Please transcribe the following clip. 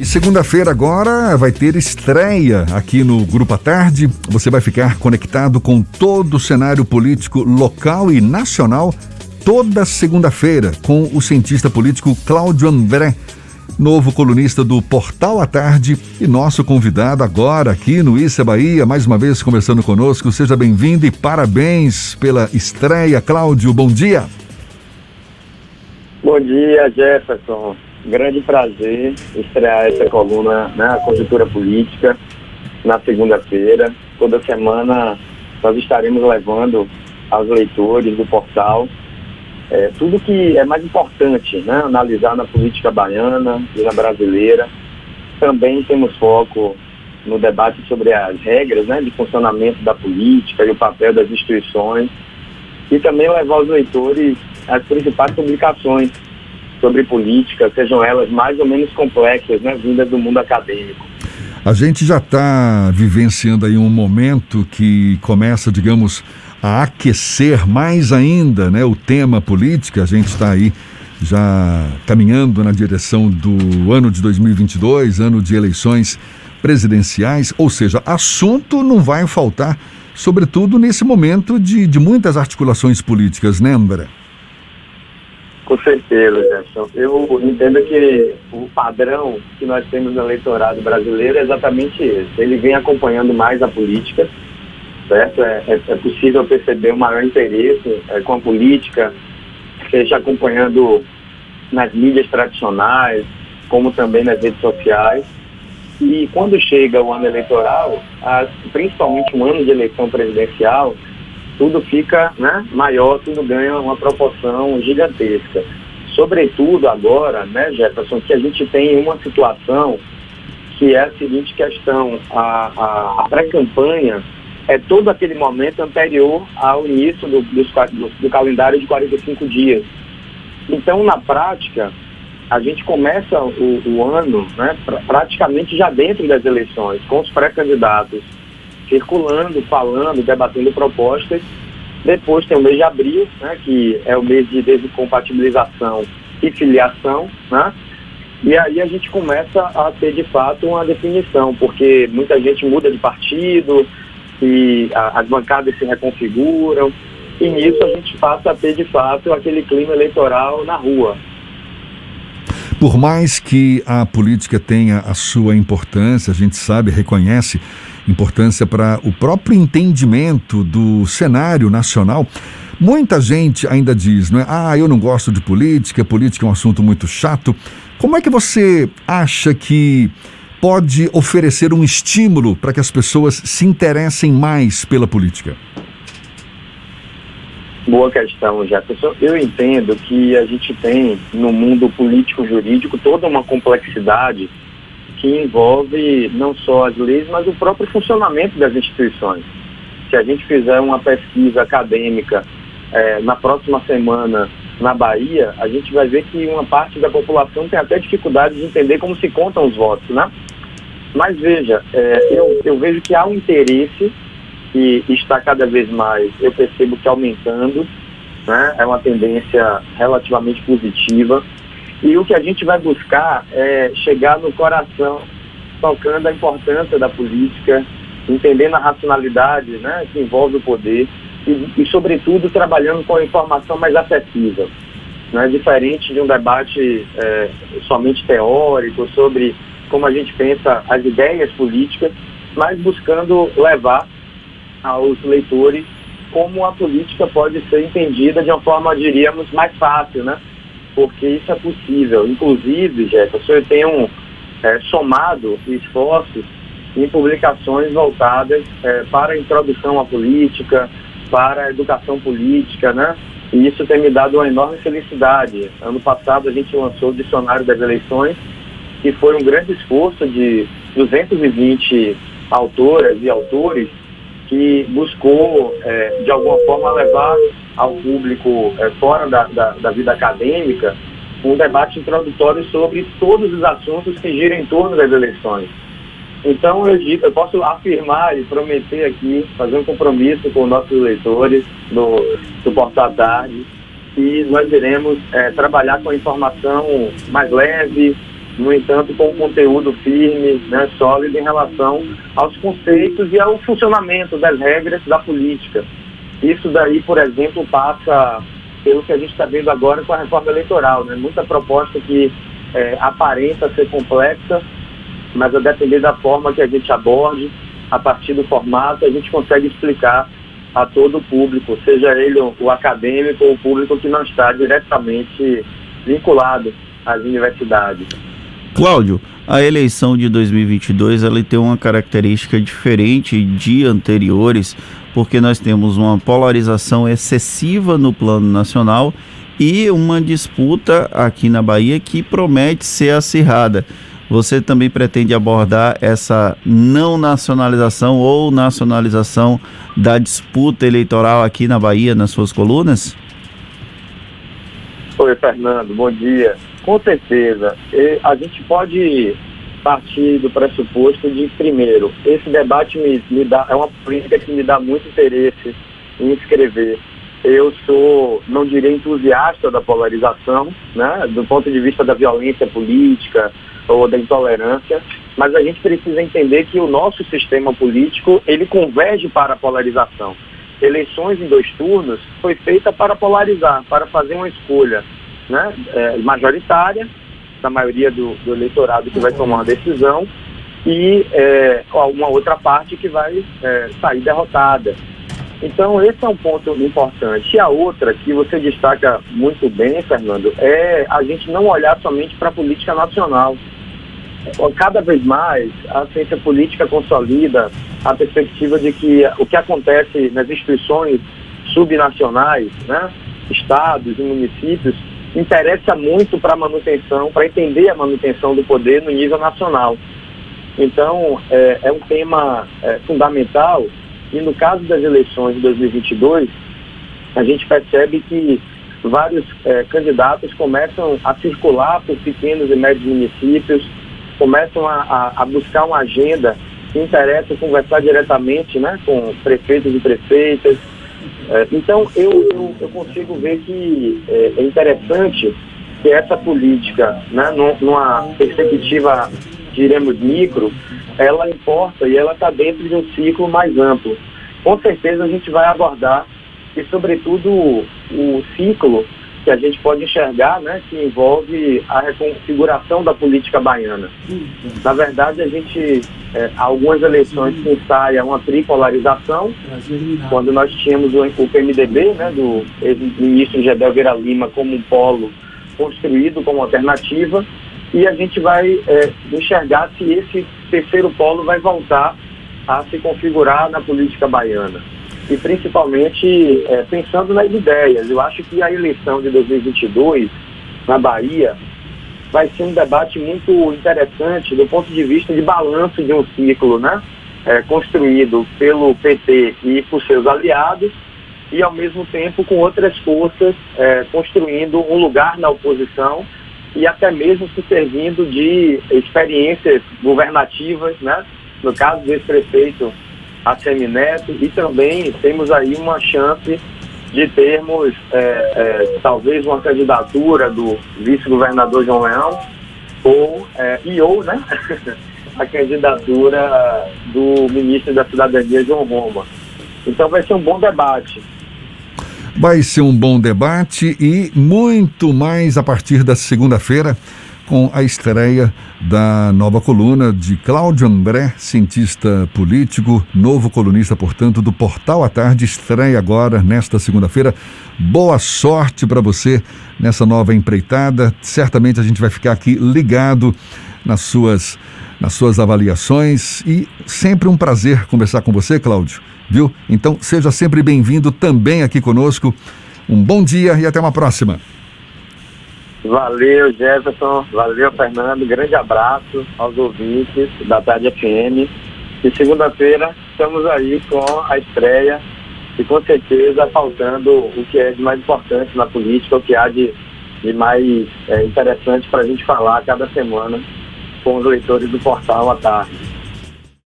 E segunda-feira agora vai ter estreia aqui no Grupo à Tarde. Você vai ficar conectado com todo o cenário político local e nacional toda segunda-feira com o cientista político Cláudio André, novo colunista do Portal à Tarde e nosso convidado agora aqui no Issa Bahia, mais uma vez conversando conosco. Seja bem-vindo e parabéns pela estreia, Cláudio. Bom dia. Bom dia, Jefferson grande prazer estrear essa coluna na né, conjuntura política na segunda-feira. Toda semana nós estaremos levando aos leitores do portal é, tudo que é mais importante, né, analisar na política baiana e na brasileira. Também temos foco no debate sobre as regras né, de funcionamento da política e o papel das instituições e também levar aos leitores as principais publicações sobre política, sejam elas mais ou menos complexas, né, vindas do mundo acadêmico. A gente já está vivenciando aí um momento que começa, digamos, a aquecer mais ainda né, o tema política. A gente está aí já caminhando na direção do ano de 2022, ano de eleições presidenciais, ou seja, assunto não vai faltar, sobretudo nesse momento de, de muitas articulações políticas, né, André? Com certeza, Jefferson. Eu entendo que o padrão que nós temos no eleitorado brasileiro é exatamente esse. Ele vem acompanhando mais a política, certo? É, é, é possível perceber um maior interesse é, com a política, seja acompanhando nas mídias tradicionais, como também nas redes sociais. E quando chega o ano eleitoral, as, principalmente um ano de eleição presidencial, tudo fica né, maior, tudo ganha uma proporção gigantesca. Sobretudo agora, né, Jefferson, que a gente tem uma situação que é a seguinte questão, a, a, a pré-campanha é todo aquele momento anterior ao início do, do, do calendário de 45 dias. Então, na prática, a gente começa o, o ano né, praticamente já dentro das eleições, com os pré-candidatos circulando, falando, debatendo propostas. Depois tem o mês de abril, né, que é o mês de descompatibilização e filiação, né? E aí a gente começa a ter de fato uma definição, porque muita gente muda de partido e as bancadas se reconfiguram, e nisso a gente passa a ter de fato aquele clima eleitoral na rua. Por mais que a política tenha a sua importância, a gente sabe, reconhece importância para o próprio entendimento do cenário nacional. Muita gente ainda diz, não é? Ah, eu não gosto de política, política é um assunto muito chato. Como é que você acha que pode oferecer um estímulo para que as pessoas se interessem mais pela política? Boa questão, Jefferson. Eu entendo que a gente tem no mundo político-jurídico toda uma complexidade que envolve não só as leis, mas o próprio funcionamento das instituições. Se a gente fizer uma pesquisa acadêmica é, na próxima semana na Bahia, a gente vai ver que uma parte da população tem até dificuldade de entender como se contam os votos, né? Mas veja, é, eu, eu vejo que há um interesse que está cada vez mais, eu percebo que aumentando, né? É uma tendência relativamente positiva. E o que a gente vai buscar é chegar no coração, tocando a importância da política, entendendo a racionalidade né, que envolve o poder e, e sobretudo, trabalhando com a informação mais acessível. Não é diferente de um debate é, somente teórico sobre como a gente pensa as ideias políticas, mas buscando levar aos leitores como a política pode ser entendida de uma forma, diríamos, mais fácil, né? porque isso é possível. Inclusive, Jefferson, eu tenho é, somado esforços em publicações voltadas é, para a introdução à política, para a educação política, né? E isso tem me dado uma enorme felicidade. Ano passado a gente lançou o Dicionário das Eleições, que foi um grande esforço de 220 autoras e autores que buscou, é, de alguma forma, levar ao público é, fora da, da, da, vida acadêmica um debate introdutório sobre todos os assuntos que giram em torno das eleições. Então, eu, eu posso afirmar e prometer aqui, fazer um compromisso com nossos leitores do, do Portal Tarde, que nós iremos é, trabalhar com informação mais leve, no entanto, com um conteúdo firme, né, sólido em relação aos conceitos e ao funcionamento das regras da política. Isso daí, por exemplo, passa pelo que a gente está vendo agora com a reforma eleitoral. Né? Muita proposta que é, aparenta ser complexa, mas a depender da forma que a gente aborde, a partir do formato, a gente consegue explicar a todo o público, seja ele o, o acadêmico ou o público que não está diretamente vinculado às universidades. Cláudio, a eleição de 2022 ela tem uma característica diferente de anteriores, porque nós temos uma polarização excessiva no plano nacional e uma disputa aqui na Bahia que promete ser acirrada. Você também pretende abordar essa não nacionalização ou nacionalização da disputa eleitoral aqui na Bahia nas suas colunas? Oi, Fernando, bom dia. Com certeza. A gente pode partir do pressuposto de, primeiro, esse debate me, me dá, é uma política que me dá muito interesse em escrever. Eu sou, não direi entusiasta da polarização, né, do ponto de vista da violência política ou da intolerância, mas a gente precisa entender que o nosso sistema político, ele converge para a polarização. Eleições em dois turnos foi feita para polarizar, para fazer uma escolha né, é, majoritária, da maioria do, do, eleitorado que vai tomar uma decisão, e é, uma outra parte que vai é, sair derrotada. Então, esse é um ponto importante. E a outra, que você destaca muito bem, Fernando, é a gente não olhar somente para a política nacional. Cada vez mais, a ciência política consolida a perspectiva de que o que acontece nas instituições subnacionais, né, estados e municípios, interessa muito para a manutenção, para entender a manutenção do poder no nível nacional. Então, é, é um tema é, fundamental e no caso das eleições de 2022, a gente percebe que vários é, candidatos começam a circular por pequenos e médios municípios, começam a, a, a buscar uma agenda que interessa conversar diretamente né, com prefeitos e prefeitas, é, então, eu, eu, eu, consigo ver que é, é interessante que essa política, né, numa perspectiva, diremos, micro, ela importa e ela está dentro de um ciclo mais amplo. Com certeza a gente vai abordar e, sobretudo, o ciclo que a gente pode enxergar, né, que envolve a reconfiguração da política baiana. Na verdade, a gente, é, algumas eleições que ensaiam uma tripolarização, quando nós tínhamos o, o PMDB, né, do ex-ministro Gedel Vera Lima como um polo construído como alternativa, e a gente vai é, enxergar se esse terceiro polo vai voltar a se configurar na política baiana e principalmente é, pensando nas ideias. Eu acho que a eleição de 2022 na Bahia vai ser um debate muito interessante do ponto de vista de balanço de um ciclo, né? É, construído pelo PT e por seus aliados e ao mesmo tempo com outras forças é, construindo um lugar na oposição e até mesmo se servindo de experiências governativas, né? No caso desse prefeito a Semineto e também temos aí uma chance de termos é, é, talvez uma candidatura do vice-governador João Leão ou é, e ou né a candidatura do ministro da Cidadania João Roma. Então vai ser um bom debate. Vai ser um bom debate e muito mais a partir da segunda-feira com a estreia da nova coluna de Cláudio André, cientista político, novo colunista, portanto, do Portal à Tarde, estreia agora nesta segunda-feira. Boa sorte para você nessa nova empreitada. Certamente a gente vai ficar aqui ligado nas suas nas suas avaliações e sempre um prazer conversar com você, Cláudio, viu? Então, seja sempre bem-vindo também aqui conosco. Um bom dia e até uma próxima. Valeu, Jefferson. Valeu, Fernando. Grande abraço aos ouvintes da Tarde FM. E segunda-feira estamos aí com a estreia e com certeza faltando o que é de mais importante na política, o que há de, de mais é, interessante para a gente falar cada semana com os leitores do portal à tarde.